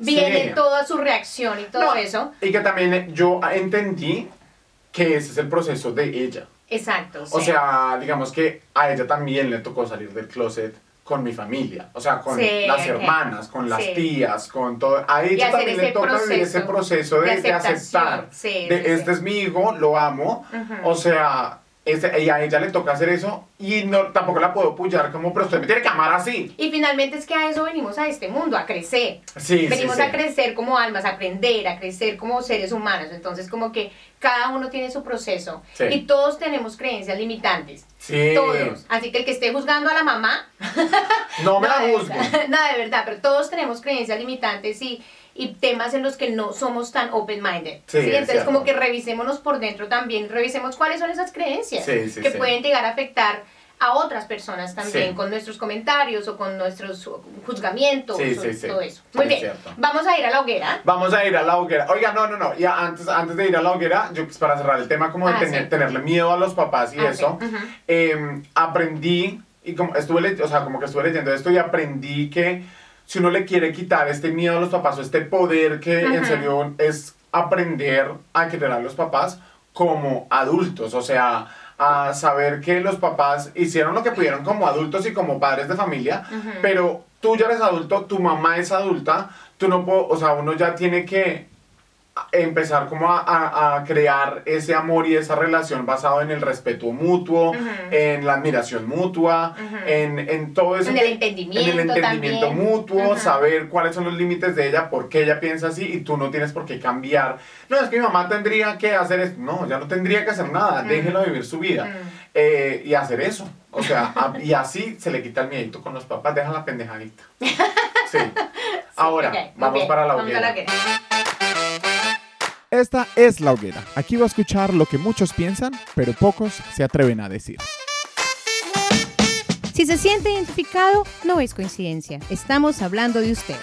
viene Sí. toda su reacción y todo No, eso. Y que también yo entendí que ese es el proceso de ella. Exacto. O sí. sea, digamos que a ella también le tocó salir del closet con mi familia, o sea, con Sí, las hermanas, con las Sí. tías, con todo. A ella también le toca vivir ese proceso de, de de aceptación. aceptar. Sí, de este es mi hijo, lo amo. O sea, ese- y a ella le toca hacer eso y no, tampoco la puedo apoyar como, pero usted me tiene que amar así. Y finalmente es que a eso venimos a este mundo, a crecer. Sí, venimos sí, sí. a crecer como almas, a aprender, a crecer como seres humanos. Entonces, como que cada uno tiene su proceso y todos tenemos creencias limitantes. Sí. Todos. Así que el que esté juzgando a la mamá, No me la de juzgue. no, de verdad, pero todos tenemos creencias limitantes y, y temas en los que no somos tan open-minded. Sí, es Entonces, cierto. como que revisémonos por dentro también, revisemos cuáles son esas creencias Sí, sí, que sí. pueden llegar a afectar a otras personas también Sí. con nuestros comentarios o con nuestros juzgamientos Sí, o sí, sí. todo eso. Muy bien, cierto. vamos a ir a la hoguera. Vamos a ir a la hoguera. Oiga, no, no, no. Ya antes, antes de ir a la hoguera, yo pues, para cerrar el tema como de Ah, tener, sí. tenerle miedo a los papás y Ah, eso, sí. Eh, aprendí y como estuve, o sea, como que estuve leyendo esto y aprendí que si uno le quiere quitar este miedo a los papás o este poder que en serio es aprender a querer a los papás como adultos, o sea, a saber que los papás hicieron lo que pudieron como adultos y como padres de familia, pero tú ya eres adulto, tu mamá es adulta, tú no puedo, o sea, uno ya tiene que empezar como a, a- a crear ese amor y esa relación basado en el respeto mutuo, en la admiración mutua, en, en todo eso. En el entendimiento En el entendimiento también. mutuo, saber cuáles son los límites de ella, por qué ella piensa así y tú no tienes por qué cambiar. No, es que mi mamá tendría que hacer esto. No, ya no tendría que hacer nada, déjela vivir su vida. Eh, y hacer eso. O sea, a- y así se le quita el miedito con los papás, deja la pendejadita. Sí. Ahora, Ok, muy vamos para la hoguera. Esta es la hoguera. Aquí va a escuchar lo que muchos piensan, pero pocos se atreven a decir. Si se siente identificado, no es coincidencia. Estamos hablando de usted.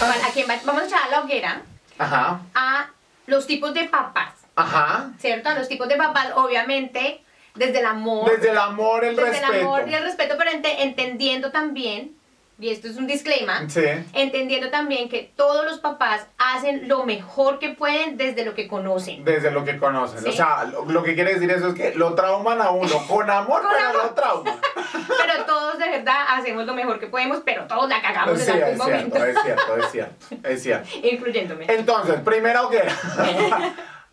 Bueno, ¿a quién va? Vamos a echar a la hoguera Ajá, a los tipos de papás, ajá. ¿cierto? A los tipos de papás, obviamente, desde el amor. Desde el amor, el desde respeto. el amor y el respeto, pero ente- entendiendo también, y esto es un disclaimer, Sí. entendiendo también que todos los papás hacen lo mejor que pueden desde lo que conocen. Desde lo que conocen. Sí. O sea, lo, lo que quiere decir eso es que lo trauman a uno con amor, Con pero amor. lo trauman. Pero todos de verdad hacemos lo mejor que podemos, pero todos la cagamos Sí, en es algún cierto, momento, es cierto, es cierto, es cierto. incluyéndome. Entonces, primera hoguera.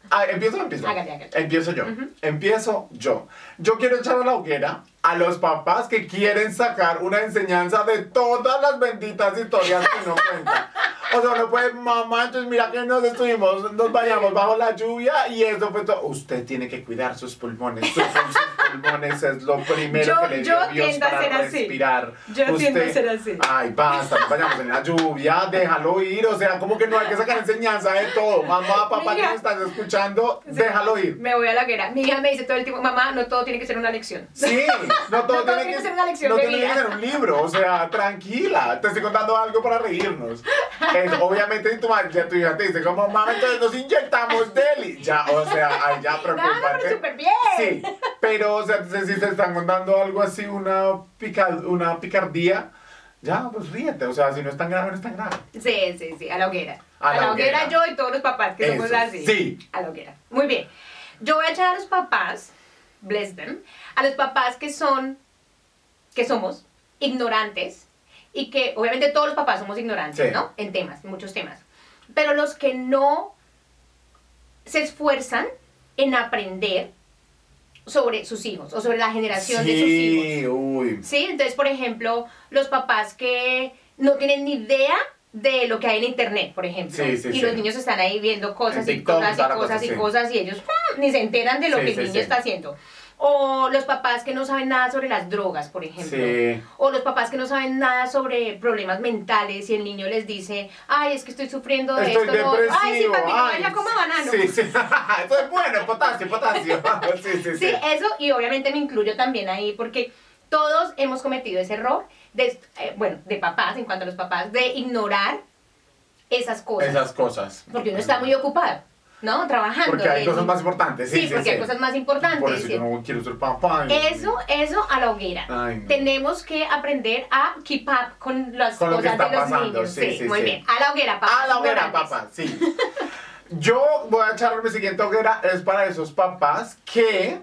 Ah, ¿Empiezo o empiezo? Hágale, hágale. Empiezo yo. Ujú. Empiezo yo. Yo quiero echar a la hoguera a los papás que quieren sacar una enseñanza de todas las benditas historias que no cuentan. O sea, uno puede, mamá, entonces mira que nos estuvimos, nos bañamos bajo la lluvia y eso fue todo. Usted tiene que cuidar sus pulmones. Sus, sus pulmones es lo primero Yo- que le yo dio Dios tiendo a para ser así. respirar. Yo tiendo a ser así. Ay, basta, nos bañamos en la lluvia, déjalo ir. O sea, como que no hay que sacar enseñanza de todo. Mamá, papá, que me estás escuchando, Sí. déjalo ir. Me voy a la hoguera. Mi hija me dice todo el tiempo, mamá, no todo tiene que ser una lección. Sí, no todo, No tiene, que, ser una lección no de tiene que vida. ser un libro, o sea, tranquila, te estoy contando algo para reírnos. Es, obviamente tu, ya tu hija te dice como, mamá, entonces nos inyectamos deli. Ya, o sea, ay, ya, No, no, pero súper bien. Sí, pero, o sea, si te están contando algo así, una, pica, una picardía, ya, pues ríete, o sea, si no es tan grave, no es tan grave. Sí, sí, sí, a la hoguera. A A, la la hoguera. hoguera. yo y todos los papás que somos Eso, así. sí. A la hoguera. Muy bien. Yo voy a echar a los papás, bless them, a los papás que son, que somos ignorantes y que obviamente todos los papás somos ignorantes, Sí. ¿no? En temas, en muchos temas. Pero los que no se esfuerzan en aprender sobre sus hijos o sobre la generación de sus hijos. Sí, uy. ¿Sí? Entonces, por ejemplo, los papás que no tienen ni idea de lo que hay en internet, por ejemplo. Sí, sí, y sí. los niños están ahí viendo cosas En y TikTok, cosas y cosas cosa, y cosas y ellos ¡pum! ni se enteran de lo que el niño está haciendo. O los papás que no saben nada sobre las drogas, por ejemplo. Sí. O los papás que no saben nada sobre problemas mentales y el niño les dice, ay, es que estoy sufriendo de Estoy esto. no". depresivo. Ay, sí, papi, no ay, vaya coma banano. Sí, sí. Eso es bueno, potasio, potasio. Sí, sí, sí. Sí, eso, y obviamente me incluyo también ahí, porque todos hemos cometido ese error, de, eh, bueno, de papás, en cuanto a los papás, de ignorar esas cosas. Esas cosas. Porque uno está muy ocupado, ¿no? Trabajando. Porque hay cosas más importantes. Sí, Sí, sí, porque sí. hay cosas más importantes. Por eso yo no quiero ser papá. Eso, eso a la hoguera. Ay, no. Tenemos que aprender a keep up con las Con lo que cosas está de los pasando, niños. sí, sí, muy bien. A la hoguera, papás. Ah, la hoguera, papá, sí. Yo voy a echar mi siguiente hoguera, es para esos papás que.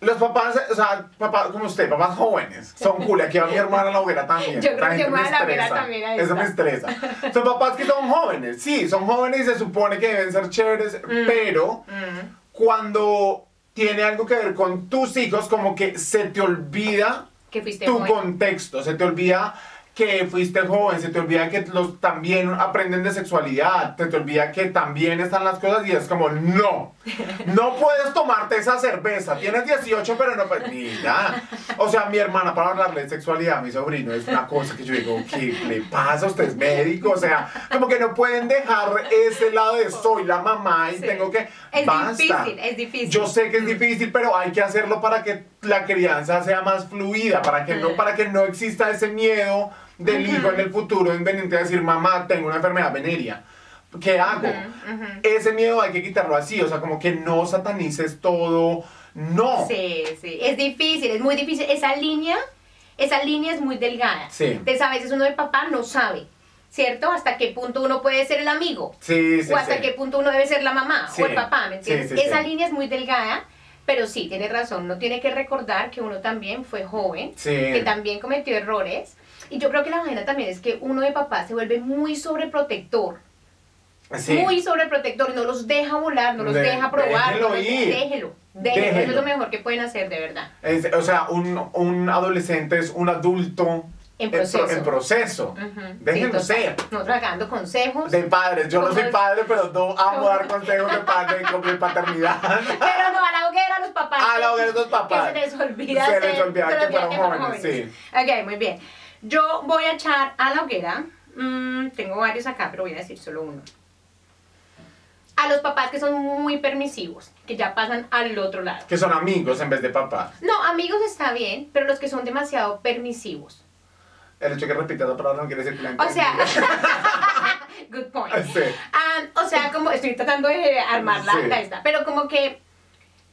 Los papás, o sea, papás como usted, papás jóvenes, son cool. Aquí va mi hermana a la hoguera también. Yo creo que gente voy me a la hoguera también Eso me estresa. Son papás que son jóvenes, sí, son jóvenes y se supone que deben ser chéveres, pero Mm. cuando tiene algo que ver con tus hijos, como que se te olvida Que tu joven. contexto, se te olvida que fuiste joven, se te olvida que los también aprenden de sexualidad, se te olvida que también están las cosas y es como, no, no puedes tomarte esa cerveza, tienes 18 pero no puedes, mira, o sea, mi hermana para hablarle de sexualidad a mi sobrino es una cosa que yo digo, ¿qué le pasa? Usted es médico, o sea, como que no pueden dejar ese lado de soy la mamá y Sí. tengo que, Es basta. difícil, es difícil. Yo sé que es difícil, pero hay que hacerlo para que la crianza sea más fluida, para que no, Mm. para que no exista ese miedo del hijo en el futuro invenente a decir, mamá, tengo una enfermedad venérea. ¿Qué hago? Ese miedo hay que quitarlo así, o sea, como que no satanices todo. No. Sí, sí, es difícil, es muy difícil. Esa línea, esa línea es muy delgada. Sí. Entonces a veces uno de papá no sabe, ¿cierto? Hasta qué punto uno puede ser el amigo. Sí, sí, o hasta sí. qué punto uno debe ser la mamá Sí. o el papá, ¿me entiendes? Sí, Esa línea es muy delgada, pero sí, tiene razón. Uno tiene que recordar que uno también fue joven, Sí. que también cometió errores. Y yo creo que la vaina también es que uno de papá se vuelve muy sobreprotector. Sí. Muy sobreprotector, no los deja volar, no los De- deja probar. déjelo no los- ir. Déjelo, déjelo, Eso Déjelo. es lo mejor que pueden hacer, de verdad. Es- o sea, un, un adolescente es un adulto En pro- proceso. en proceso. Ujú. Déjenlo Sí, ser. Nosotros acá dando consejos. De padres, yo no soy padre, pero no amo dar consejos de padre de paternidad. Pero no, a la hoguera los papás. A la que- hoguera los papás. Que se les olvida. Se les olvida que olvida fueron jóvenes, sí. Ok, muy bien. Yo voy a echar a la hoguera. mm, tengo varios acá, pero voy a decir solo uno. A los papás que son muy permisivos, que ya pasan al otro lado. Que son amigos en vez de papá. No, amigos está bien, pero los que son demasiado permisivos. El hecho de que repitas la palabra no quiere decir que la O sea, good point. Sí. Ah, o sea, como estoy tratando de armar la, Sí. la esta, pero como que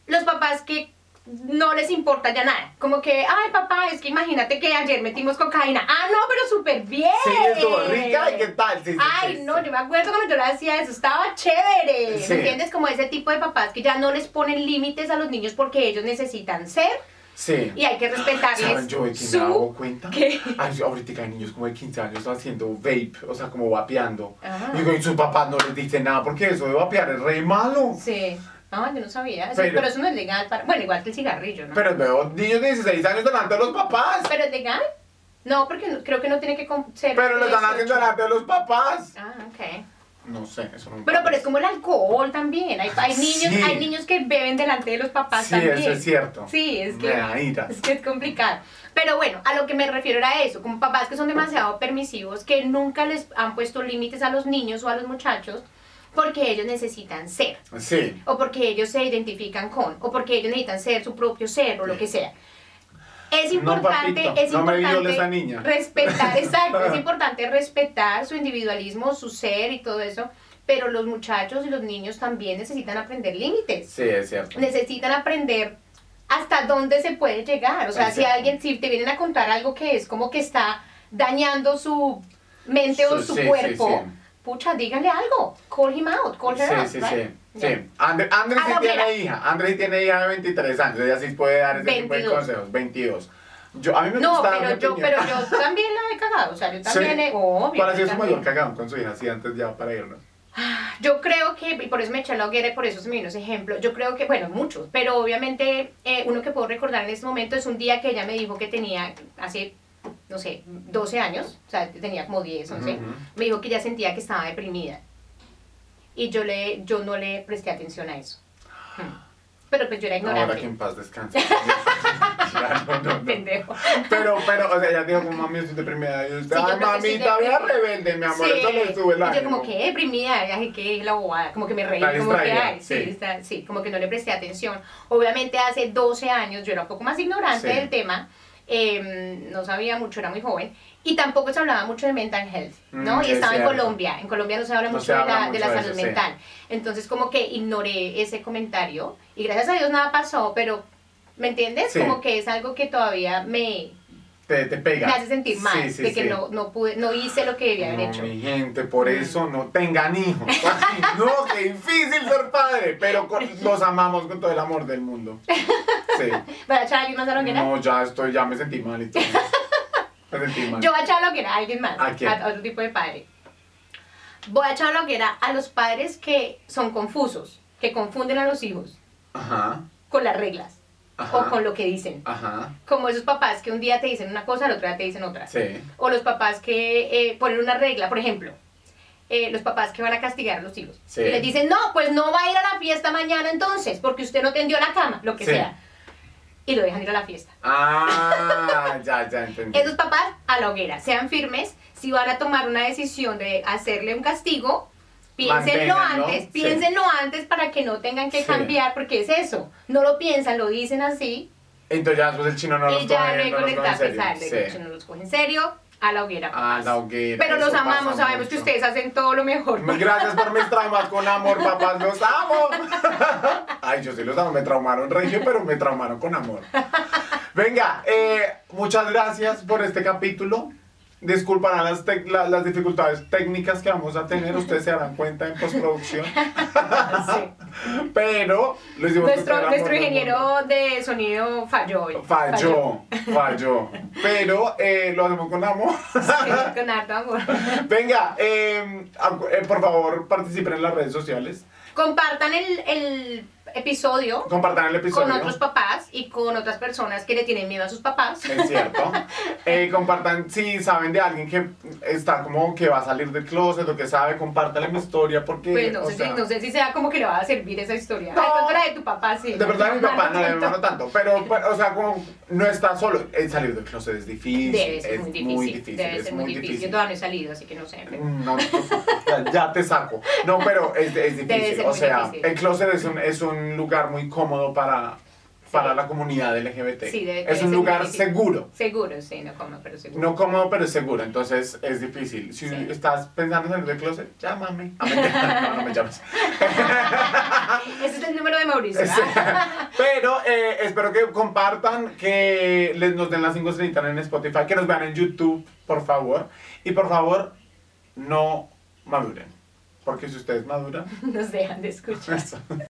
los papás que no les importa ya nada. Como que, ay papá, es que imagínate que ayer metimos cocaína. Ah, no, pero súper bien. Sí, estuvo rica y qué tal. Sí, sí, Ay, sí, no, yo me acuerdo cuando yo le hacía eso, estaba chévere. ¿Me entiendes? Como ese tipo de papás que ya no les ponen límites a los niños porque ellos necesitan ser Sí. y hay que respetarles ¿Saben yo de quién me su... hago cuenta? ¿Qué? Ay, ahorita hay niños como de 15 años haciendo vape, o sea, como vapeando. Ah. Y digo, y sus papás no les dicen nada porque eso de vapear es re malo. Sí. Ah, yo no sabía. Sí, Pero- pero, eso no es legal para... Bueno, igual que el cigarrillo, ¿no? Pero veo niños de 16 años delante de los papás. ¿Pero es legal? No, porque no- creo que no tiene que ser... Pero lo están 18. haciendo delante de los papás. Ah, ok. No sé, eso no me Pero, pero es como el alcohol también. Hay, hay, niños, Sí. hay niños que beben delante de los papás Sí, también. eso es cierto. Sí, es que... Es que es complicado. Pero bueno, a lo que me refiero era eso, como papás que son demasiado permisivos, que nunca les han puesto límites a los niños o a los muchachos, porque ellos necesitan ser, Sí. o porque ellos se identifican con, o porque ellos necesitan ser su propio ser, o lo que sea. Es No, importante, papito, es no importante niña. respetar, exacto, es importante respetar su individualismo, su ser y todo eso, pero los muchachos y los niños también necesitan aprender límites Sí, es cierto. necesitan aprender hasta dónde se puede llegar. O sea, si alguien, si te vienen a contar algo que es como que está dañando su mente o Su- sí, cuerpo, sí. Pucha, díganle algo. Call him out, call her out. Sí, sí, right? sí. Sí. Andre- Andrés A sí la tiene hija. Andrés sí tiene hija de 23 años. Ella sí puede dar ese tipo de 22. consejos. 22. Yo, a mí me No, pero yo, opinión. pero yo también la he cagado. O sea, yo también Sí. he. Obvio. ¿Cuál ha sido su mayor cagón con su hija? Sí, antes ya para irnos. Yo creo que, y por eso me eché la hoguera y por eso se me vino ese ejemplo, yo creo que, bueno, muchos, pero obviamente eh, uno que puedo recordar en este momento es un día que ella me dijo que tenía hace, no sé, 12 años, o sea, tenía como 10, 11, Ujú. me dijo que ella sentía que estaba deprimida. Y yo, le, yo no le presté atención a eso. Hmm. pero pues yo era Ahora ignorante. que en paz descanse. Ya, no, no, no. Pendejo. Pero, pero, o sea, ella dijo como mami, estoy deprimida. Y yo, Sí, yo ay, creo que mami, sí, todavía deprimida. rebelde, mi amor, Sí. eso le sube el Y yo como que deprimida, ya que la bobada, como que me reí, Está como que ay, sí, sí. está- sí, como que no le presté atención. Obviamente hace 12 años yo era un poco más ignorante Sí. del tema, eh, no sabía mucho, era muy joven, y tampoco se hablaba mucho de mental health, ¿no? Mm, y es estaba en. Colombia, en Colombia no se habla No mucho se de la, mucho de la salud eso, sí. mental, entonces como que ignoré ese comentario, y gracias a Dios nada pasó, pero, ¿me entiendes? Sí. Como que es algo que todavía me, Te, te pega. me hace sentir mal, Sí, sí, de que sí. no, no, pude, no hice lo que debía haber No, hecho. mi gente, por Mm. eso no tengan hijos. No, qué difícil ser padre, pero con- los amamos con todo el amor del mundo. Sí. ¿Para echar a alguien más a la hoguera? No, ya estoy, ya me sentí mal y todo. Me sentí mal. Yo voy a echar a la hoguera a alguien más, ¿A quién? a otro tipo de padre. Voy a echar a la hoguera a los padres que son confusos, que confunden a los hijos Ajá, con las reglas ajá. o con lo que dicen. Ajá, Como esos papás que un día te dicen una cosa, al otro día te dicen otra. sí. O los papás que eh, ponen una regla, por ejemplo, eh, los papás que van a castigar a los hijos. Sí. Y les dicen, no, pues no va a ir a la fiesta mañana entonces, porque usted no tendió la cama, lo que Sí. sea. Y lo dejan ir a la fiesta. Ah, ya, ya entendí. Esos papás a la hoguera, sean firmes, si van a tomar una decisión de hacerle un castigo, piénsenlo Manténganlo, antes, sí. piénsenlo antes para que no tengan que Sí. cambiar, porque es eso, no lo piensan, lo dicen así, Entonces ya después el chino no los y coge, luego no los coge en serio. de Sí. que no los cogen en serio, a la hoguera. A papás. la hoguera. Pero los amamos, sabemos que mucho. ustedes hacen todo lo mejor. Gracias por mis traumas con amor, papás, los amo. Ay, yo sí los amo, me traumaron regio, pero me traumaron con amor. Venga, eh, muchas gracias por este capítulo. Disculparán las, la- las dificultades técnicas que vamos a tener, ustedes se darán cuenta en postproducción. Sí. Pero lo hicimos Nuestro, nuestro ingeniero de sonido falló hoy. Falló, falló. Pero eh, lo hacemos con amor. Sí, con harto amor. Venga, eh, eh, por favor, participen en las redes sociales. Compartan el, el episodio Compartan el episodio. con otros papás y con otras personas que le tienen miedo a sus papás. Es cierto. Eh, compartan, si saben de alguien que está como que va a salir del closet o que sabe, compártale mi historia porque. Pues no o sé, sea, si, no sé si sea como que le va a servir esa historia. No. Ay, la de tu papá, sí. De verdad, mi papá no le tanto. hermano tanto, pero, pero, o sea, como no está solo. El salir del closet es difícil. Debe ser es muy difícil. Debe es ser muy difícil. Yo todavía no he salido, así que no sé. pero- No, ya, te saco. No, pero es, es Debe difícil. ser O muy sea, difícil. el closet es un, es un lugar muy cómodo para, para la comunidad LGBT. Sí, debe- es un lugar seguro. Seguro, sí, no como, pero seguro. No cómodo, pero seguro. Entonces es difícil. Si Sí. estás pensando en salir del closet, llámame. Ah, no, no me llames. Ese es el número de Mauricio. ¿ah? Pero eh, espero que compartan, que les nos den las 5 estrellitas en Spotify, que nos vean en YouTube, por favor. Y por favor, no maduren. Porque si ustedes maduran, Nos dejan de escuchar. eso.